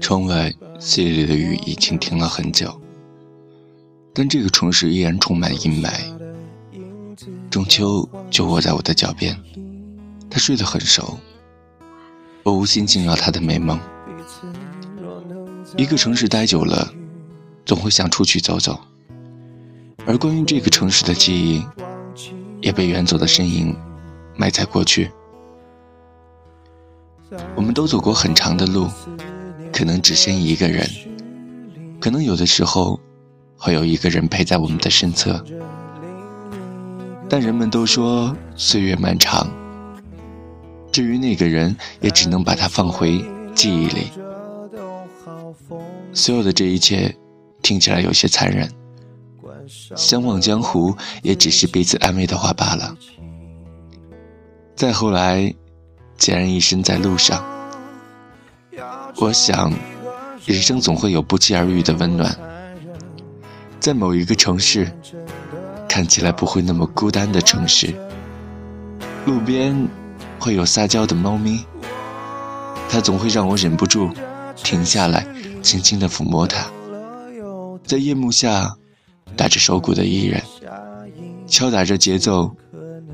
窗外淅沥的雨已经停了很久，但这个城市依然充满阴霾。中秋就卧在我的脚边，他睡得很熟，我无心惊扰他的美梦。一个城市待久了，总会想出去走走，而关于这个城市的记忆，也被远走的身影埋在过去。我们都走过很长的路，可能只剩一个人，可能有的时候会有一个人陪在我们的身侧，但人们都说岁月漫长。至于那个人，也只能把他放回记忆里。所有的这一切听起来有些残忍，相忘江湖也只是彼此安慰的话罢了。再后来。孑然一身在路上，我想，人生总会有不期而遇的温暖，在某一个城市，看起来不会那么孤单的城市，路边会有撒娇的猫咪，它总会让我忍不住停下来，轻轻地抚摸它。在夜幕下，打着手鼓的艺人，敲打着节奏，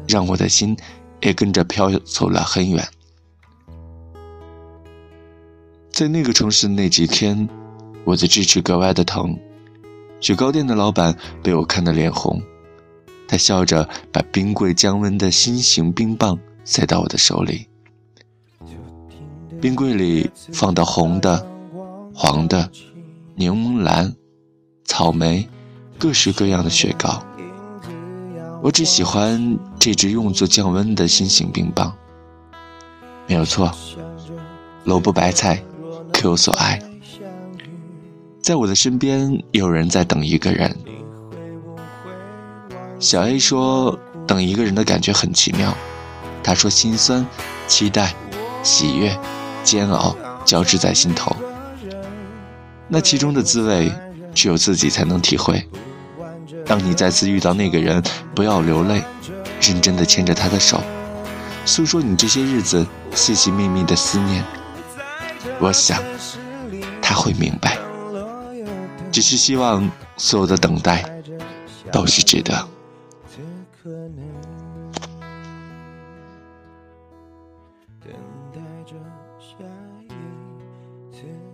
让我的心。也跟着飘走了很远。在那个城市的那几天，我的智齿格外的疼。雪糕店的老板被我看得脸红，他笑着把冰柜降温的新型冰棒塞到我的手里。冰柜里放的红的、黄的、柠檬蓝、草莓，各式各样的雪糕。我只喜欢这只用作降温的新型冰棒。没有错，萝卜白菜各有所爱。在我的身边，有人在等一个人。小 A 说，等一个人的感觉很奇妙。他说，心酸、期待、喜悦、煎熬交织在心头。那其中的滋味，只有自己才能体会。当你再次遇到那个人，不要流泪，认真的牵着他的手，诉说你这些日子细细密密的思念。我想他会明白，只是希望所有的等待都是值得。等待着下一次。